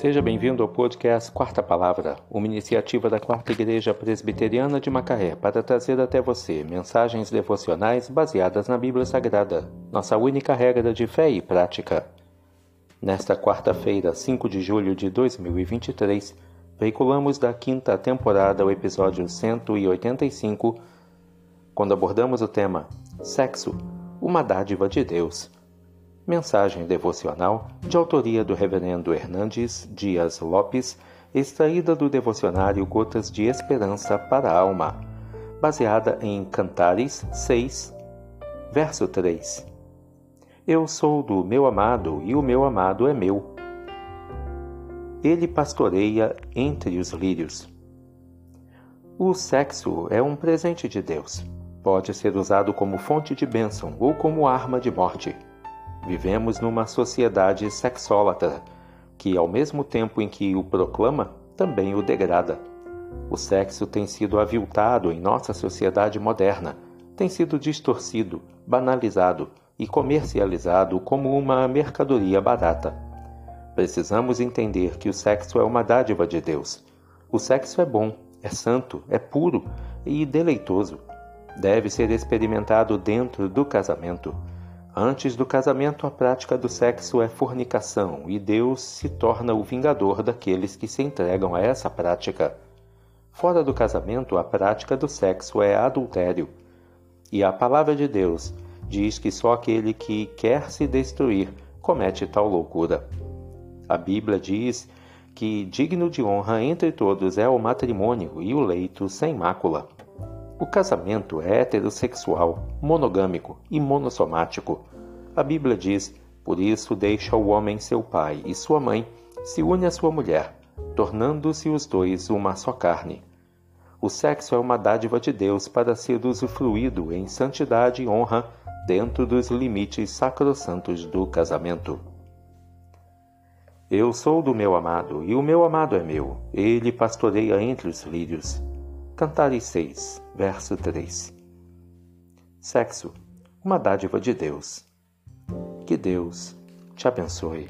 Seja bem-vindo ao podcast Quarta Palavra, uma iniciativa da Quarta Igreja Presbiteriana de Macaé para trazer até você mensagens devocionais baseadas na Bíblia Sagrada, nossa única regra de fé e prática. Nesta quarta-feira, 5 de julho de 2023, veiculamos da quinta temporada o episódio 185, quando abordamos o tema Sexo, uma dádiva de Deus. Mensagem devocional de autoria do Reverendo Hernandes Dias Lopes, extraída do devocionário Gotas de Esperança para a Alma, baseada em Cantares 6, verso 3. Eu sou do meu amado e o meu amado é meu. Ele pastoreia entre os lírios. O sexo é um presente de Deus. Pode ser usado como fonte de bênção ou como arma de morte. Vivemos numa sociedade sexólatra, que, ao mesmo tempo em que o proclama, também o degrada. O sexo tem sido aviltado em nossa sociedade moderna, tem sido distorcido, banalizado e comercializado como uma mercadoria barata. Precisamos entender que o sexo é uma dádiva de Deus. O sexo é bom, é santo, é puro e deleitoso. Deve ser experimentado dentro do casamento. Antes do casamento, a prática do sexo é fornicação e Deus se torna o vingador daqueles que se entregam a essa prática. Fora do casamento, a prática do sexo é adultério. E a palavra de Deus diz que só aquele que quer se destruir comete tal loucura. A Bíblia diz que digno de honra entre todos é o matrimônio e o leito sem mácula. O casamento é heterossexual, monogâmico e monossomático. A Bíblia diz: Por isso deixa o homem seu pai e sua mãe, se une à sua mulher, tornando-se os dois uma só carne. O sexo é uma dádiva de Deus para ser usufruído em santidade e honra dentro dos limites sacrossantos do casamento. Eu sou do meu amado, e o meu amado é meu. Ele pastoreia entre os lírios. Cantares 6, verso 3. Sexo, uma dádiva de Deus. Que Deus te abençoe.